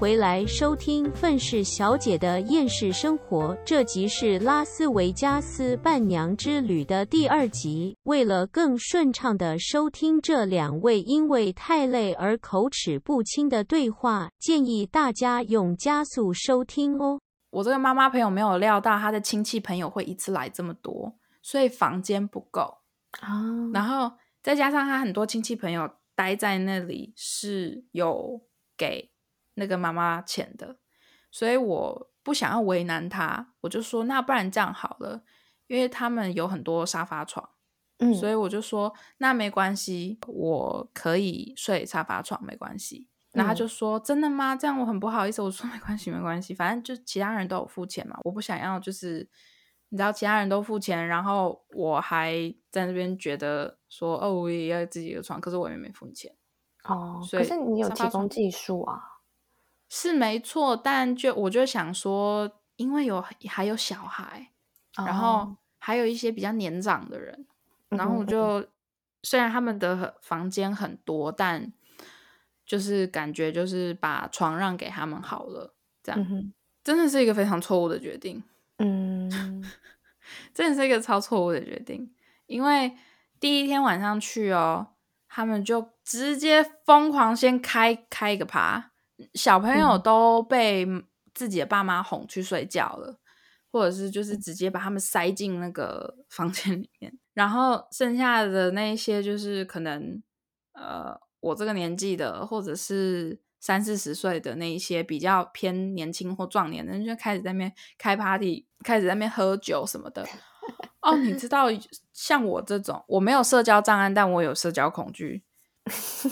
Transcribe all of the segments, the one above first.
回来收听《愤世小姐的厌世生活》，这集是拉斯维加斯伴娘之旅的第二集。为了更顺畅的收听这两位因为太累而口齿不清的对话，建议大家用加速收听哦。我这个妈妈朋友没有料到她的亲戚朋友会一次来这么多，所以房间不够啊。然后再加上她很多亲戚朋友待在那里是有给那个妈妈钱的，所以我不想要为难他，我就说那不然这样好了，因为他们有很多沙发床，嗯，所以我就说那没关系，我可以睡沙发床，没关系。然后他就说：“真的吗？这样我很不好意思。”我说：“没关系，没关系，反正就其他人都有付钱嘛，我不想要就是你知道其他人都付钱，然后我还在那边觉得说哦，我也要自己的床，可是我也没付钱哦。所以可是你有提供技术啊？是没错，但就我就想说，因为有还有小孩，然后哦。还有一些比较年长的人，然后我就虽然他们的房间很多，但就是感觉就是把床让给他们好了，这样、嗯真的是一个非常错误的决定，嗯。真的是一个超错误的决定。因为第一天晚上去哦，他们就直接疯狂先开开一个趴，小朋友嗯都被自己的爸妈哄去睡觉了。或者是就是直接把他们塞进那个 房间里面，然后剩下的那一些就是可能呃我这个年纪的，或者是三四十岁的那一些比较偏年轻或壮年的人，就开始在那边开 party，开始在那边喝酒什么的。哦，你知道，像我这种我没有社交障碍，但我有社交恐惧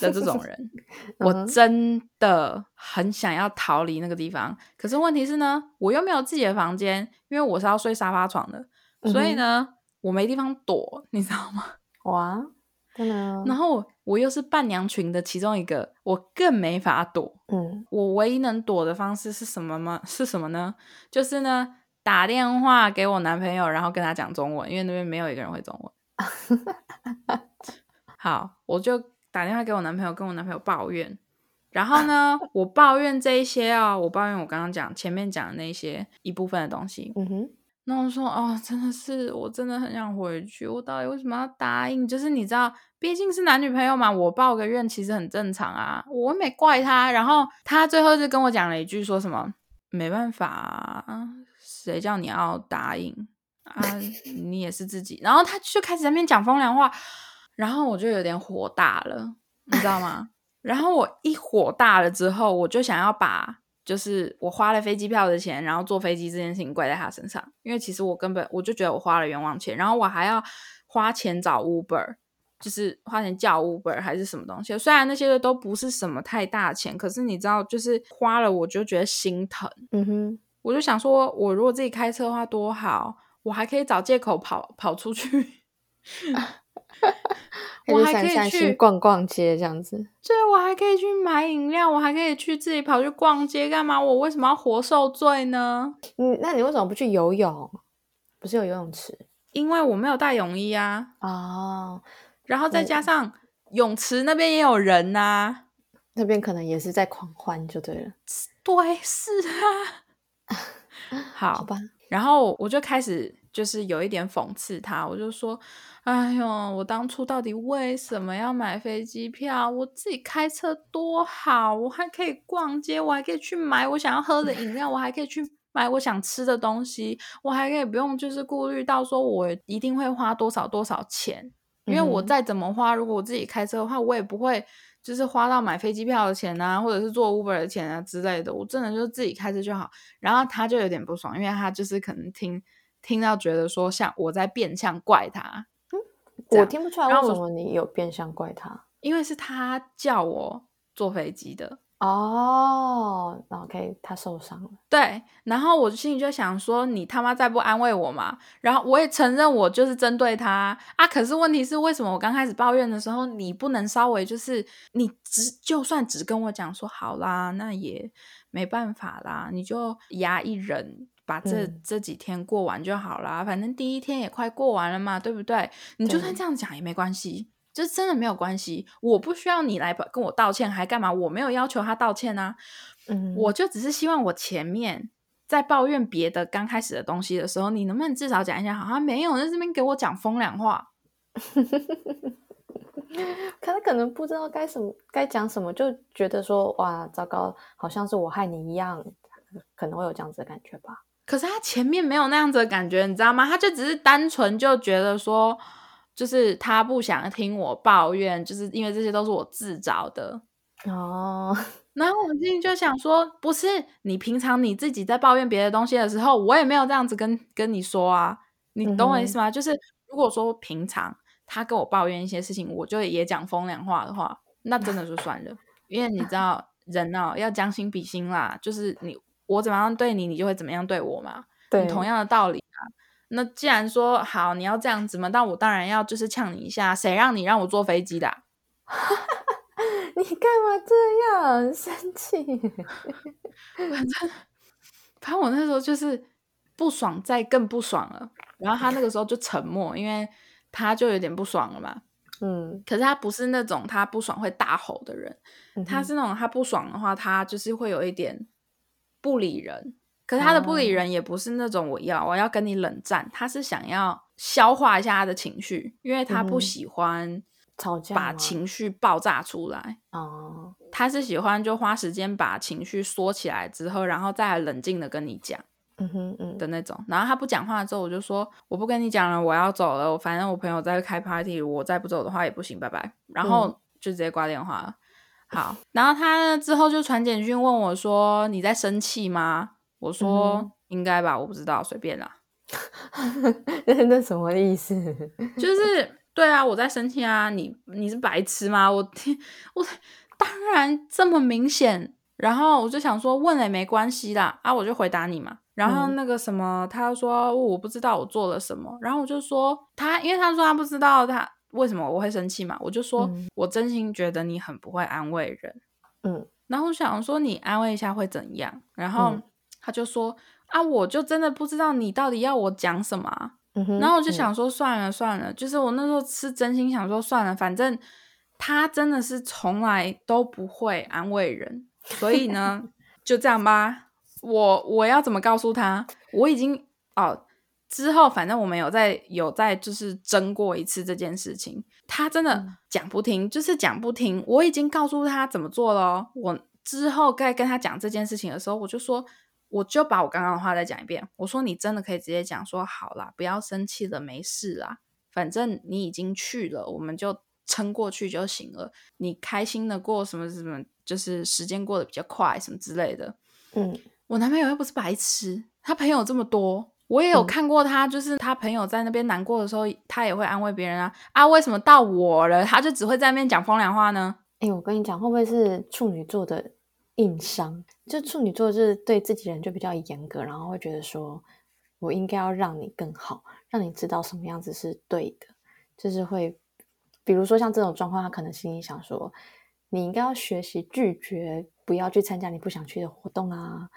的这种人，我真的很想要逃离那个地方。可是问题是呢，我又没有自己的房间，因为我是要睡沙发床的，所以呢，我没地方躲，你知道吗？哇，真的啊然后我又是伴娘群的其中一个，我更没法躲。嗯我唯一能躲的方式是什么吗？是什么呢？就是呢，打电话给我男朋友，然后跟他讲中文，因为那边没有一个人会中文。好，我就打电话给我男朋友，跟我男朋友抱怨。然后呢，我抱怨这一些啊、我抱怨我刚刚讲前面讲的那些一部分的东西。嗯哼那我说哦，真的是，我真的很想回去。我到底为什么要答应？就是你知道，毕竟是男女朋友嘛，我抱个怨其实很正常啊，我没怪他。然后他最后就跟我讲了一句，说什么没办法啊，谁叫你要答应啊？你也是自己。然后他就开始在那边讲风凉话，然后我就有点火大了，你知道吗？然后我一火大了之后，我就想要把就是我花了飞机票的钱，然后坐飞机这件事情怪在他身上，因为其实我根本我就觉得我花了冤枉钱，然后我还要花钱找 Uber，就是花钱叫 Uber 还是什么东西。虽然那些都不是什么太大钱，可是你知道，就是花了我就觉得心疼，嗯哼，我就想说，我如果自己开车的话多好，我还可以找借口跑跑出去。我还可以去逛逛街这样子。对，我还可以去买饮料，我还可以去自己跑去逛街，干嘛？我为什么要活受罪呢？嗯，那你为什么不去游泳？不是有游泳池因为我没有带泳衣啊，哦？然后再加上泳池那边也有人呐、那边可能也是在狂欢就对了。对，是啊。好好吧，然后我就开始就是有一点讽刺他，我就说：“哎呦，我当初到底为什么要买飞机票？我自己开车多好，我还可以逛街，我还可以去买我想要喝的饮料，我还可以去买我想吃的东西，我还可以不用就是顾虑到说我一定会花多少多少钱，因为我再怎么花，如果我自己开车的话，我也不会。”就是花到买飞机票的钱啊，或者是坐 Uber 的钱啊之类的，我真的就自己开车就好。然后他就有点不爽，因为他就是可能听听到觉得说像我在变相怪他，嗯我听不出来为什么你有变相怪他因为是他叫我坐飞机的。哦。那 OK，他受伤了。对，然后我心里就想说，你他妈再不安慰我嘛！然后我也承认我就是针对他啊，可是问题是，为什么我刚开始抱怨的时候，你不能稍微就是你只就算只跟我讲说好啦，那也没办法啦，你就压一忍，把这、嗯这几天过完就好啦，反正第一天也快过完了嘛，对不对？你就算这样讲也没关系，就真的没有关系，我不需要你来跟我道歉，还干嘛？我没有要求他道歉啊，嗯，我就只是希望我前面在抱怨别的刚开始的东西的时候，你能不能至少讲一下好？像没有在这边给我讲风凉话，可他可能不知道该什么该讲什么，就觉得说哇糟糕，好像是我害你一样，可能会有这样子的感觉吧。可是他前面没有那样子的感觉，你知道吗？他就只是单纯就觉得说，就是他不想听我抱怨，就是因为这些都是我自找的。哦，然后我心里就想说，不是你平常你自己在抱怨别的东西的时候，我也没有这样子跟跟你说啊，你懂我意思吗？就是如果说平常他跟我抱怨一些事情，我就也讲风凉话的话，那真的就算了，因为你知道人哦要将心比心啦，就是你我怎么样对你，你就会怎么样对我嘛，对，同样的道理啊。那既然说好你要这样子嘛，那我当然要就是呛你一下，谁让你让我坐飞机的？你干嘛这样 生气？反正反正我那时候就是不爽，再更不爽了。然后他那个时候就沉默，因为他就有点不爽了嘛。嗯，可是他不是那种他不爽会大吼的人，他是那种他不爽的话，他就是会有一点不理人。可是他的不理人也不是那种我要我要跟你冷战，他是想要消化一下他的情绪，因为他不喜欢。吵架把情绪爆炸出来哦，他是喜欢就花时间把情绪缩起来之后，然后再冷静的跟你讲，嗯哼嗯的那种。然后他不讲话之后，我就说我不跟你讲了，我要走了。反正我朋友在开 party，我再不走的话也不行，拜拜。然后就直接挂电话了。好，然后他之后就传简讯问我说：“你在生气吗？”我说：“应该吧，我不知道，随便啦。”那那什么意思？就是。对啊，我在生气啊！你你是白痴吗？我听我当然这么明显，然后我就想说问了也没关系啦，啊，我就回答你嘛。然后那个什么，他说我不知道我做了什么，然后我就说他，因为他说他不知道他为什么我会生气嘛，我就说我真心觉得你很不会安慰人，嗯，然后想说你安慰一下会怎样？然后他就说啊，我就真的不知道你到底要我讲什么。然后我就想说算了算了，就是我那时候是真心想说算了，反正他真的是从来都不会安慰人，所以呢 就这样吧。我我要怎么告诉他？我已经哦之后反正我们有在有在就是争过一次这件事情，他真的讲不听，就是讲不听。我已经告诉他怎么做了。我之后该跟他讲这件事情的时候，我就说。我就把我刚刚的话再讲一遍。我说你真的可以直接讲说好啦，不要生气了，没事啦，反正你已经去了，我们就撑过去就行了。你开心的过什么什么，就是时间过得比较快什么之类的。嗯，我男朋友又不是白痴，他朋友这么多，我也有看过他，就是他朋友在那边难过的时候，他也会安慰别人啊啊，为什么到我了，他就只会在那边讲风凉话呢？哎，我跟你讲，会不会是处女座的？硬伤，就处女座就是对自己人就比较严格，然后会觉得说，我应该要让你更好，让你知道什么样子是对的，就是会，比如说像这种状况，他可能心里想说，你应该要学习拒绝，不要去参加你不想去的活动啊，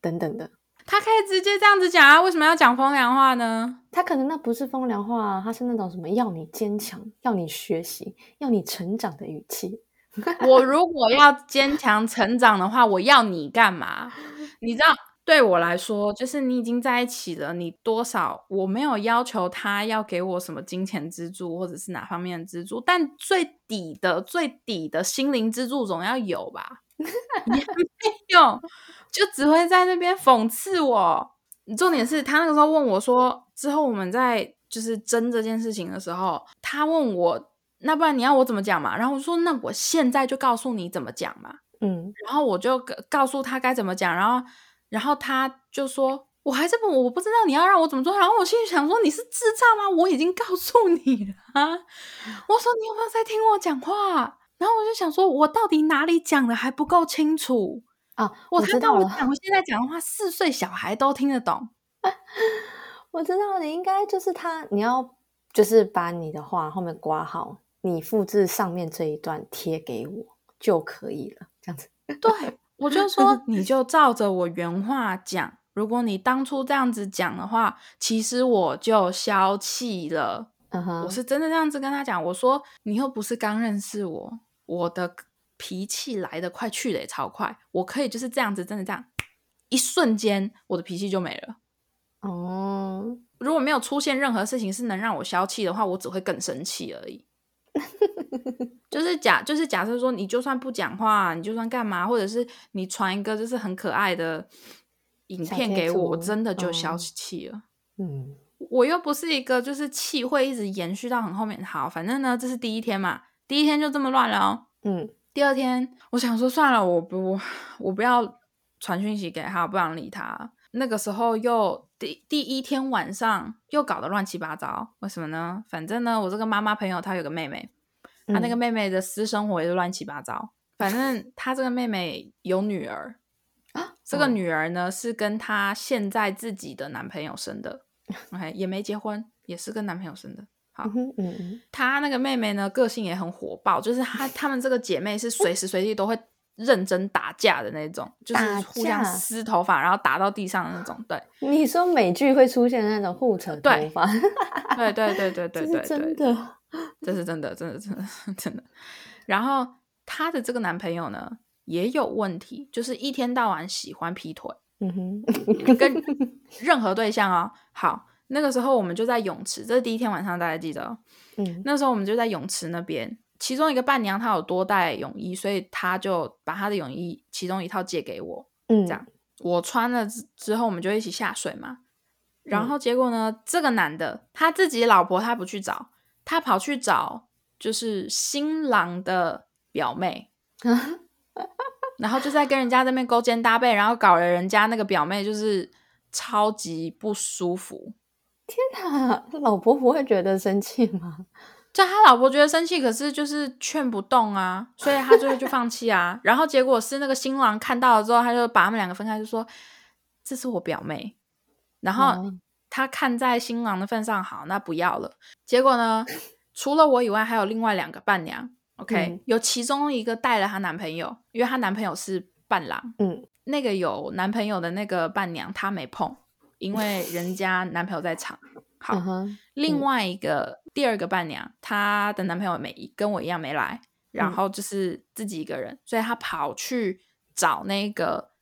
等等的。他可以直接这样子讲啊，为什么要讲风凉话呢？他可能那不是风凉话，他是那种什么要你坚强、要你学习、要你成长的语气。我如果要坚强成长的话，我要你干嘛？你知道，对我来说，就是你已经在一起了，你多少我没有要求他要给我什么金钱资助，或者是哪方面的资助，但最底的、最底的心灵支柱总要有吧？没有，就只会在那边讽刺我。重点是他那个时候问我说，之后我们在就是争这件事情的时候，他问我。那不然你要我怎么讲嘛？然后我说，那我现在就告诉你怎么讲嘛。嗯，然后我就告诉他该怎么讲，然后，然后他就说，我还是不，我不知道你要让我怎么做。然后我心里想说，你是智障吗？我已经告诉你了啊！我说你有没有在听我讲话？然后我就想说，我到底哪里讲的还不够清楚啊？我知道我讲，我现在讲的话，四岁小孩都听得懂。我知道你应该就是他，你要就是把你的话后面挂好。你复制上面这一段贴给我就可以了，这样子。对，我就说 你就照着我原话讲。如果你当初这样子讲的话，其实我就消气了。我是真的这样子跟他讲，我说你又不是刚认识我，我的脾气来得快，去的也超快，我可以就是这样子，真的这样，一瞬间我的脾气就没了。哦，如果没有出现任何事情是能让我消气的话，我只会更生气而已。就是假，就是假设说，你就算不讲话，你就算干嘛，或者是你传一个就是很可爱的影片给我，我真的就消嗯气了。嗯我又不是一个就是气会一直延续到很后面。好，反正呢，这是第一天嘛，第一天就这么乱了哦。嗯第二天，我想说算了，我不，我不要传讯息给他，我不想理他。那个时候又第第一天晚上又搞得乱七八糟，为什么呢？反正呢，我这个妈妈朋友她有个妹妹，她那个嗯妹妹的私生活也是乱七八糟。反正她这个妹妹有女儿，啊，这个哦女儿呢是跟她现在自己的男朋友生的，OK，也没结婚，也是跟男朋友生的。好嗯，她那个妹妹呢，个性也很火爆，就是她她们这个姐妹是随时随地都会认真打架的那种，就是互相撕头发，然后打到地上的那种。对，你说美剧会出现那种互扯头对发，对 对对对对这对是真对，的。这是真的，真的，真的，真的。然后她的这个男朋友呢也有问题，就是一天到晚喜欢劈腿，嗯哼，跟任何对象哦。好，那个时候我们就在泳池，这是第一天晚上，大家记得哦。嗯那时候我们就在泳池那边，其中一个伴娘她有多带泳衣，所以她就把她的泳衣其中一套借给我，嗯，这样我穿了之之后，我们就一起下水嘛。然嗯后结果呢，这个男的他自己老婆他不去找，他跑去找就是新郎的表妹，然后就在跟人家那边勾肩搭背，然后搞了人家那个表妹就是超级不舒服。那老婆不会觉得生气吗？就他老婆觉得生气，可是就是劝不动啊，所以他最后就放弃啊。然后结果是那个新郎看到了之后，他就把他们两个分开，就说这是我表妹。然后哦他看在新郎的份上，好，那不要了。结果呢，除了我以外，还有另外两个伴娘。OK，、嗯有其中一个带了她男朋友，因为她男朋友是伴郎。嗯那个有男朋友的那个伴娘，她没碰，因为人家男朋友在场。好，另嗯外一个、第二个伴娘，她的男朋友没跟我一样没来，然嗯后就是自己一个人，所以她跑去找那个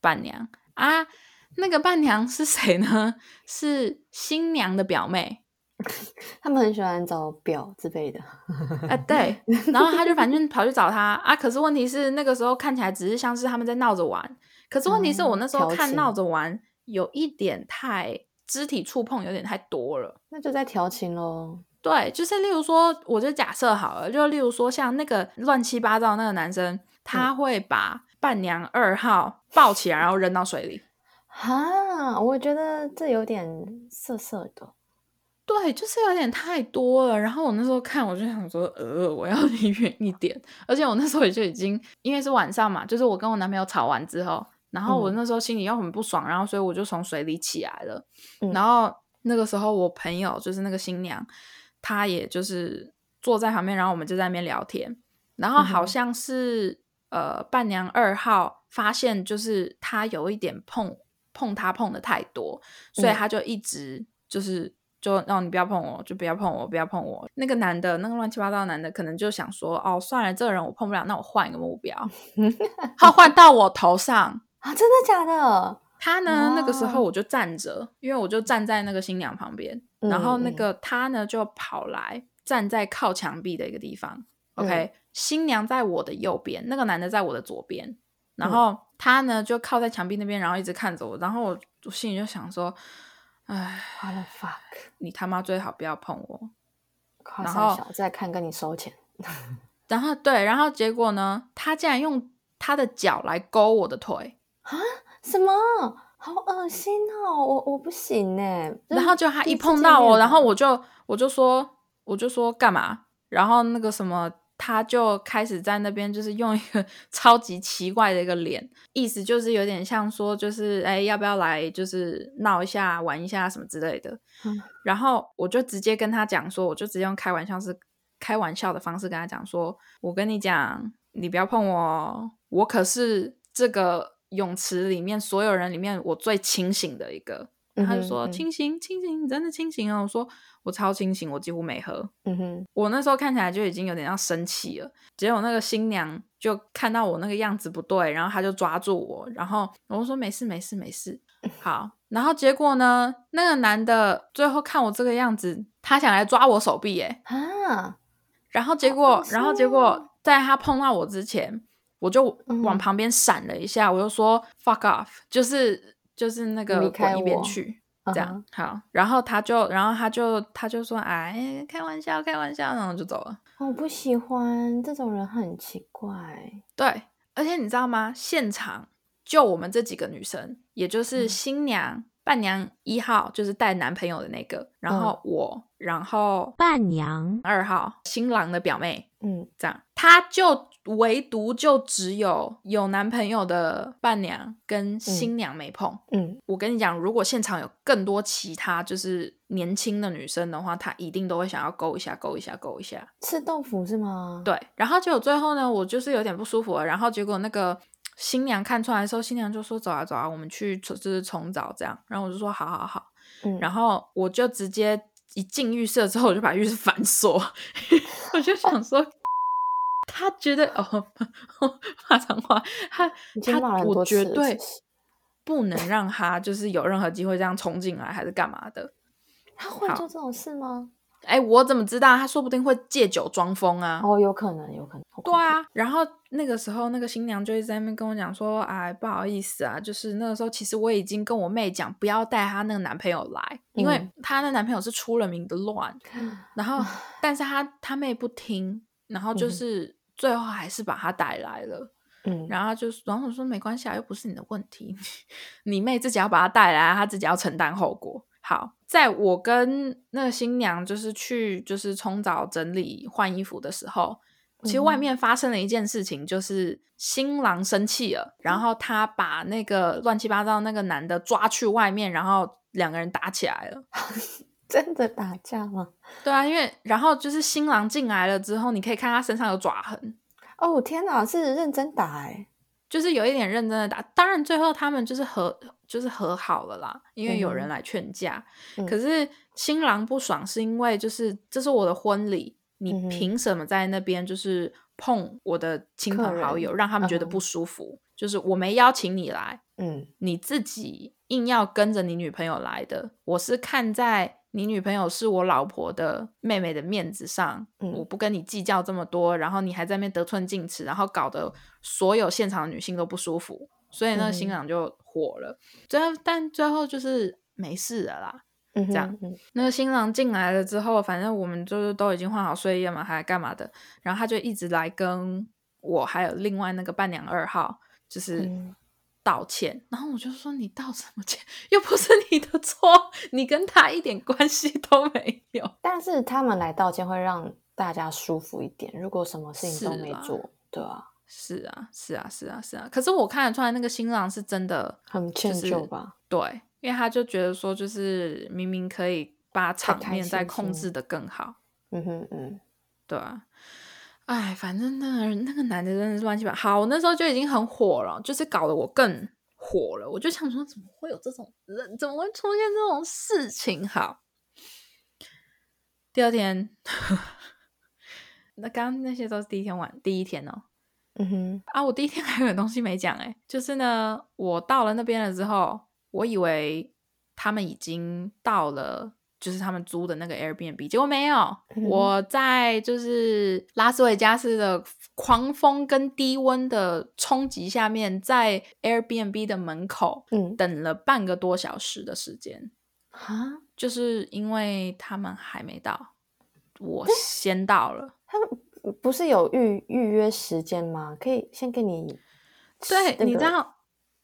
伴娘啊。那个伴娘是谁呢？是新娘的表妹。他们很喜欢找表之类的。啊，对，然后他就反正跑去找她啊。可是问题是那个时候看起来只是像是他们在闹着玩，可是问题是我哦那时候看闹着玩有一点太肢体触碰有点太多了。那就在调情喽。对，就是例如说，我就假设好了，就例如说，像那个乱七八糟那个男生，他会把伴娘二号抱起来，然后扔到水里。哈，我觉得这有点涩涩的。对，就是有点太多了。然后我那时候看，我就想说，呃，我要离远一点。而且我那时候也就已经，因为是晚上嘛，就是我跟我男朋友吵完之后，然后我嗯那时候心里又很不爽，然后所以我就从水里起来了。嗯然后那个时候我朋友就是那个新娘，她也就是坐在旁边，然后我们就在那边聊天。然后好像是、呃伴娘二号发现，就是她有一点碰碰她碰的太多，所以嗯他就一直就是。就让、你不要碰我，就不要碰我，不要碰我。那个男的，那个乱七八糟的男的，可能就想说，哦，算了，这个人我碰不了，那我换一个目标。他换到我头上，啊，真的假的？他呢，那个时候我就站着，因为我就站在那个新娘旁边，然后那个他呢就跑来站在靠墙壁的一个地方。OK，、嗯新娘在我的右边，那个男的在我的左边，然嗯后他呢就靠在墙壁那边，然后一直看着我，然后我我心里就想说，哎，What the fuck？你他妈最好不要碰我。夸然后再看跟你收钱。然后对，然后结果呢，他竟然用他的脚来勾我的腿，什么？好恶心哦！我我不行哎。然后就他一碰到我，然后我就我就说我就说干嘛？然后那个什么，他就开始在那边就是用一个 超级奇怪的一个脸，意思就是有点像说就是哎要不要来就是闹一下玩一下什么之类的。嗯然后我就直接跟他讲说，我就直接用开玩笑是开玩笑的方式跟他讲说，我跟你讲，你不要碰我哦，我可是这个泳池里面所有人里面我最清醒的一个。他就说清醒清醒，你真的清醒哦。我说我超清醒，我几乎没喝。嗯哼，我那时候看起来就已经有点要生气了，结果那个新娘就看到我那个样子不对，然后她就抓住我，然后我说没事没事没事，好。然后结果呢，那个男的最后看我这个样子，他想来抓我手臂，诶啊，然后结果然后结果在他碰到我之前，我就嗯往旁边闪了一下，我就说 fuck off，就是就是那个离开滚一边去。这这样、好，然后他就，然后他就，他就说，哎，开玩笑，开玩笑，然后就走了。我不喜欢这种人，很奇怪。对，而且你知道吗？现场就我们这几个女生，也就是嗯新娘、伴娘一号，就是带男朋友的那个，然嗯后我，然后伴娘二号新郎的表妹，嗯，这样，他就唯独就只有有男朋友的伴娘跟新娘没碰。嗯，我跟你讲，如果现场有更多其他就是年轻的女生的话，她一定都会想要勾一下、勾一下、勾一下。吃豆腐是吗？，对，然后结果最后呢，我就是有点不舒服了，然后结果那个新娘看出来的时候，新娘就说：“走啊走啊，我们去就是重找这样。”然后我就说：“好好好。”嗯，然后我就直接一进浴室之后，我就把浴室反锁，我就想说。他觉得哦，骂脏话，他他我绝对不能让他就是有任何机会这样冲进来，还是干嘛的？他会做这种事吗？哎，我怎么知道？他说不定会借酒装疯啊！哦，有可能，有可能。好对，啊，然后那个时候那个新娘就一直在那边跟我讲说，哎，不好意思啊，就是那个时候其实我已经跟我妹讲不要带她那个男朋友来，因为嗯她那男朋友是出了名的乱，然后但是她她妹不听，然后就嗯是最后还是把他带来了。嗯，然后他就，然后我说没关系啊，又不是你的问题，你妹自己要把她带来，她自己要承担后果。好，在我跟那个新娘就是去就是冲澡、整理、换衣服的时候，其实外面发生了一件事情，就是新郎生气了，然后他把那个乱七八糟那个男的抓去外面，然后两个人打起来了。真的打架吗？对啊，因为然后就是新郎进来了之后，你可以看他身上有爪痕，哦，天哪，是认真打哎。就是有一点认真的打。当然最后他们就是和就是和好了啦，因为有人来劝架。嗯可是新郎不爽，是因为就是这是我的婚礼，你凭什么在那边就是碰我的亲朋好友，让他们觉得嗯不舒服？就是我没邀请你来，嗯你自己硬要跟着你女朋友来的。我是看在你女朋友是我老婆的妹妹的面子上，嗯我不跟你计较这么多，然后你还在那边得寸进尺，然后搞得所有现场的女性都不舒服，所以那个新郎就火了。最后，但最后就是没事了啦。嗯，这样那个新郎进来了之后，反正我们就是都已经换好睡衣了嘛，还干嘛的？然后他就一直来跟我还有另外那个伴娘二号，就是嗯道歉。然后我就说你道什么歉？又不是你的错，你跟他一点关系都没有。但是他们来道歉会让大家舒服一点。如果什么事情都没做，对啊，是啊，是啊，是啊，是啊。可是我看得出来，那个新郎是真的很歉就是疚吧？对，因为他就觉得说，就是明明可以把场面再控制的更好。嗯哼嗯对啊，哎，反正那个那个男的真的是乱七八好，我那时候就已经很火了，就是搞得我更火了。我就想说，怎么会有这种人？怎么会出现这种事情？好，第二天，那刚刚那些都是第一天晚，第一天哦。嗯哼啊，我第一天还有东西没讲哎，就是呢，我到了那边了之后，我以为他们已经到了，就是他们租的那个 Airbnb，结果没有。嗯我在就是拉斯维加斯的狂风跟低温的冲击下面，在 Airbnb 的门口嗯等了半个多小时的时间，啊，就是因为他们还没到，我先到了。他们不是有预预约时间吗？可以先给你对，那个你知道。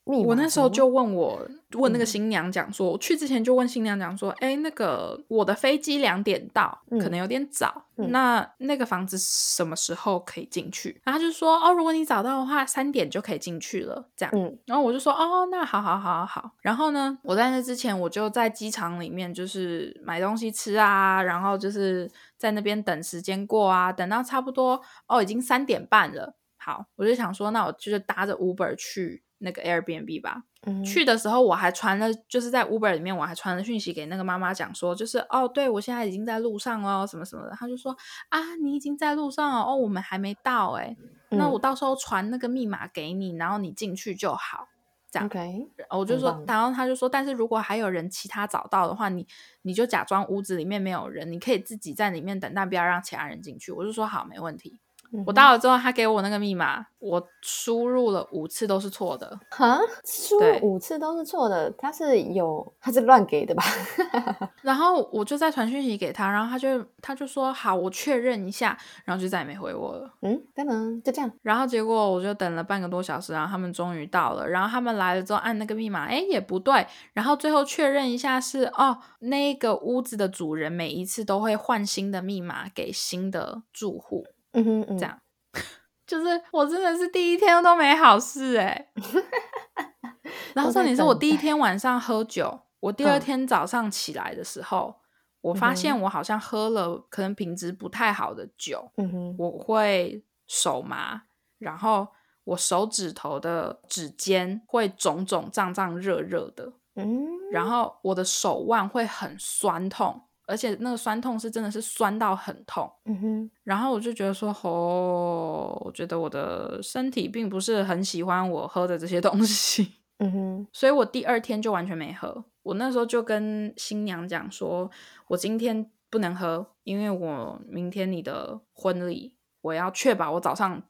密码我那时候就问我问那个嗯新娘讲说，我去之前就问新娘讲说，哎，那个我的飞机两点到，可能有点早，嗯那那个房子什么时候可以进去？然后他就说，哦，如果你找到的话，三点就可以进去了，这样。嗯然后我就说，哦，那好好好好好。然后呢，我在那之前我就在机场里面就是买东西吃啊，然后就是在那边等时间过啊，等到差不多哦，已经三点半了。好，我就想说，那我就是搭着 Uber 去那个 Airbnb 吧。嗯去的时候我还传了，就是在 Uber 里面我还传了讯息给那个妈妈讲说，就是哦，对我现在已经在路上哦，什么什么的。他就说啊，你已经在路上哦，哦，我们还没到哎，那我嗯到时候传那个密码给你，然后你进去就好。这样 OK，我就说，然后他就说，但是如果还有人其他找到的话，你你就假装屋子里面没有人，你可以自己在里面等，但不要让其他人进去。我就说好，没问题。嗯我到了之后，他给我那个密码，我输入了五次都是错的。哈，输入五次都是错的，他是有他是乱给的吧？然后我就再传讯息给他，然后他就他就说好，我确认一下，然后就再也没回我了。嗯，当然就这样。然后结果我就等了半个多小时，然后他们终于到了。然后他们来了之后按那个密码，哎也不对。然后最后确认一下是哦，那个屋子的主人每一次都会换新的密码给新的住户，嗯哼嗯，这样。就是我真的是第一天都没好事哎、然后重点是我第一天晚上喝酒，我第二嗯。天早上起来的时候，我发嗯现我好像喝了可能品质不太好的酒，嗯哼，我会手麻，然后我手指头的指尖会肿肿胀胀热热的，嗯，然后我的手腕会很酸痛，而且那个酸痛是真的是酸到很痛。嗯哼，然后我就觉得说，哦，我觉得我的身体并不是很喜欢我喝的这些东西，嗯哼，所以我第二天就完全没喝。我那时候就跟新娘讲说，我今天不能喝，因为我明天你的婚礼，我要确保我早上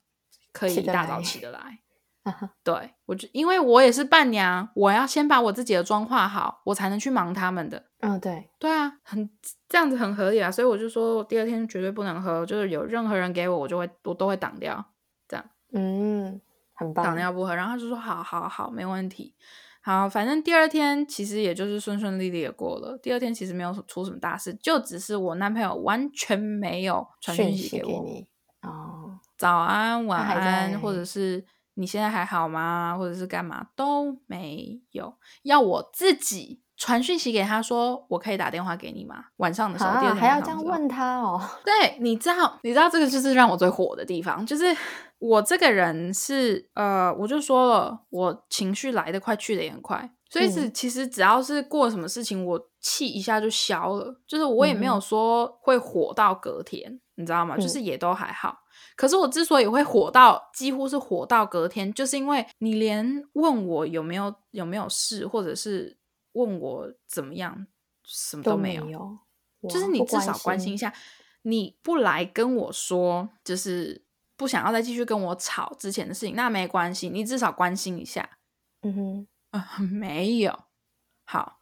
可以一大早起得来。对我就因为我也是伴娘，我要先把我自己的妆化好，我才能去忙他们的。嗯，对，对啊，很这样子很合理啊，所以我就说我第二天绝对不能喝，就是有任何人给我，我就会我都会挡掉，这样嗯，很棒，挡掉不喝。然后他就说好好好，没问题。好，反正第二天其实也就是顺顺利利的过了。第二天其实没有出什么大事，就只是我男朋友完全没有传讯息给我，哦，早安、晚安，或者是你现在还好吗，或者是干嘛？都没有，要我自己传讯息给他说，我可以打电话给你吗？晚上的时候，第二啊，天还要这样问他哦，对，你知道，你知道这个就是让我最火的地方，就是我这个人是呃，我就说了，我情绪来得快，去的也很快，所以是、嗯。其实只要是过什么事情，我气一下就消了，就是我也没有说会火到隔天，你知道吗？嗯就是也都还好。可是我之所以会火到几乎是火到隔天，就是因为你连问我有没有有没有事，或者是问我怎么样，什么都没没有。就是你至少关心一下，你不来跟我说，就是不想要再继续跟我吵之前的事情，那没关系，你至少关心一下。嗯哼，啊、没有。好，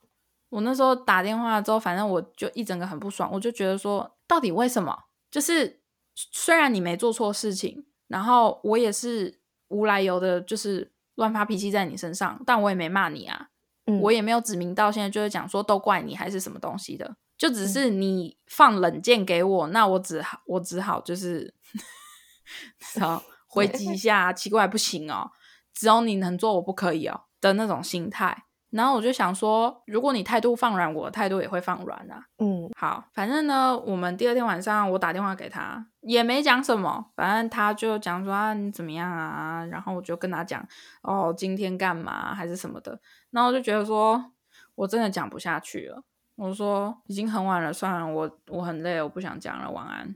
我那时候打电话之后，反正我就一整个很不爽，我就觉得说，到底为什么？就是虽然你没做错事情，然后我也是无来由的，就是乱发脾气在你身上，但我也没骂你啊。嗯，我也没有指名道姓的，就是讲说都怪你还是什么东西的，就只嗯是你放冷箭给我，那我只好我只好就是，好回击一下，奇怪不行哦，只有你能做，我不可以哦的那种心态。然后我就想说，如果你态度放软，我的态度也会放软啊。嗯好，反正呢，我们第二天晚上我打电话给他，也没讲什么，反正他就讲说啊你怎么样啊，然后我就跟他讲哦今天干嘛还是什么的，然后我就觉得说我真的讲不下去了，我说已经很晚了，算了，我我很累，我不想讲了，晚安。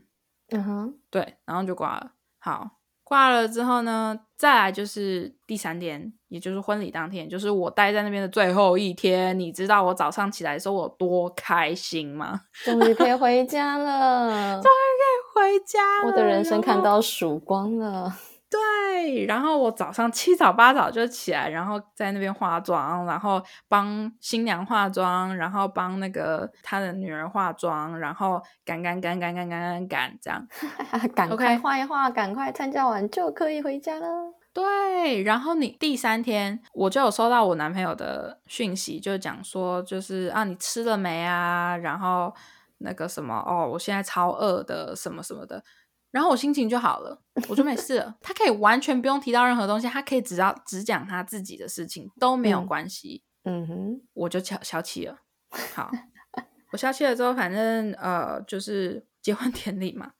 嗯哼，对，然后就挂了。好，挂了之后呢，再来就是第三天，也就是婚礼当天，就是我待在那边的最后一天。你知道我早上起来的时候我多开心吗？终于可以回家了，终于可以回家了，我的人生看到曙光了。对，然后我早上七早八早就起来，然后在那边化妆，然后帮新娘化妆，然后帮那个他的女儿化妆，然后赶赶赶赶赶赶赶赶这样。赶快画一画，赶快参加完就可以回家了。对，然后你第三天我就有收到我男朋友的讯息，就讲说，就是啊，你吃了没啊？然后那个什么哦，我现在超饿的，什么什么的。然后我心情就好了，我就没事了。他可以完全不用提到任何东西，他可以只要只讲他自己的事情都没有嗯关系。嗯哼，我就消消气了。好，我消气了之后，反正呃，就是结婚 典礼嘛，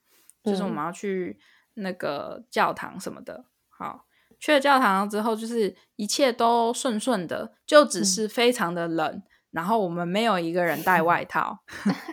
就是我们嗯要去那个教堂什么的。好，去了教堂之后，就是一切都顺顺的，就只是非常的冷。然后我们没有一个人带外套，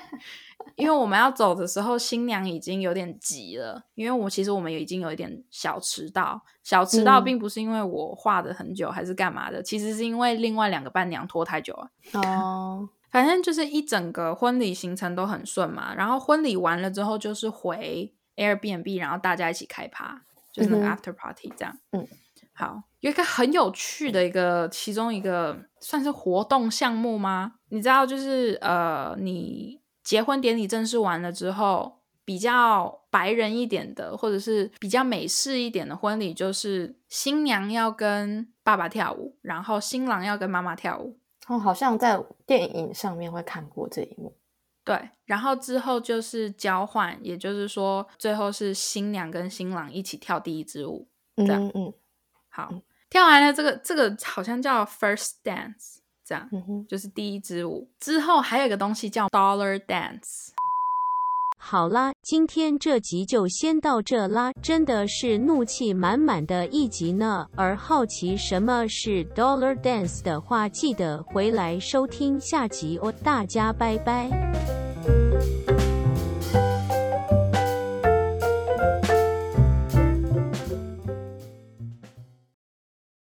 因为我们要走的时候，新娘已经有点急了。因为我其实我们已经有一点小迟到，小迟到并不是因为我画的很久还是干嘛的，其实是因为另外两个伴娘拖太久了。哦，反正就是一整个婚礼行程都很顺嘛。然后婚礼完了之后，就是回 Airbnb，然后大家一起开趴，就是那个 After Party 这样。嗯。好，有一个很有趣的一个，其中一个算是活动项目吗？你知道，就是呃，你结婚典礼正式完了之后，比较白人一点的，或者是比较美式一点的婚礼，就是新娘要跟爸爸跳舞，然后新郎要跟妈妈跳舞。哦，好像在电影上面会看过这一幕。对，然后之后就是交换，也就是说，最后是新娘跟新郎一起跳第一支舞。这样，嗯。好，跳完了这个，这个好像叫 first dance，这样，就是第一支舞。之后还有一个东西叫 dollar dance。好啦，今天这集就先到这啦，真的是怒气满满的一集呢。而好奇什么是 dollar dance 的话，记得回来收听下集哦。大家拜拜。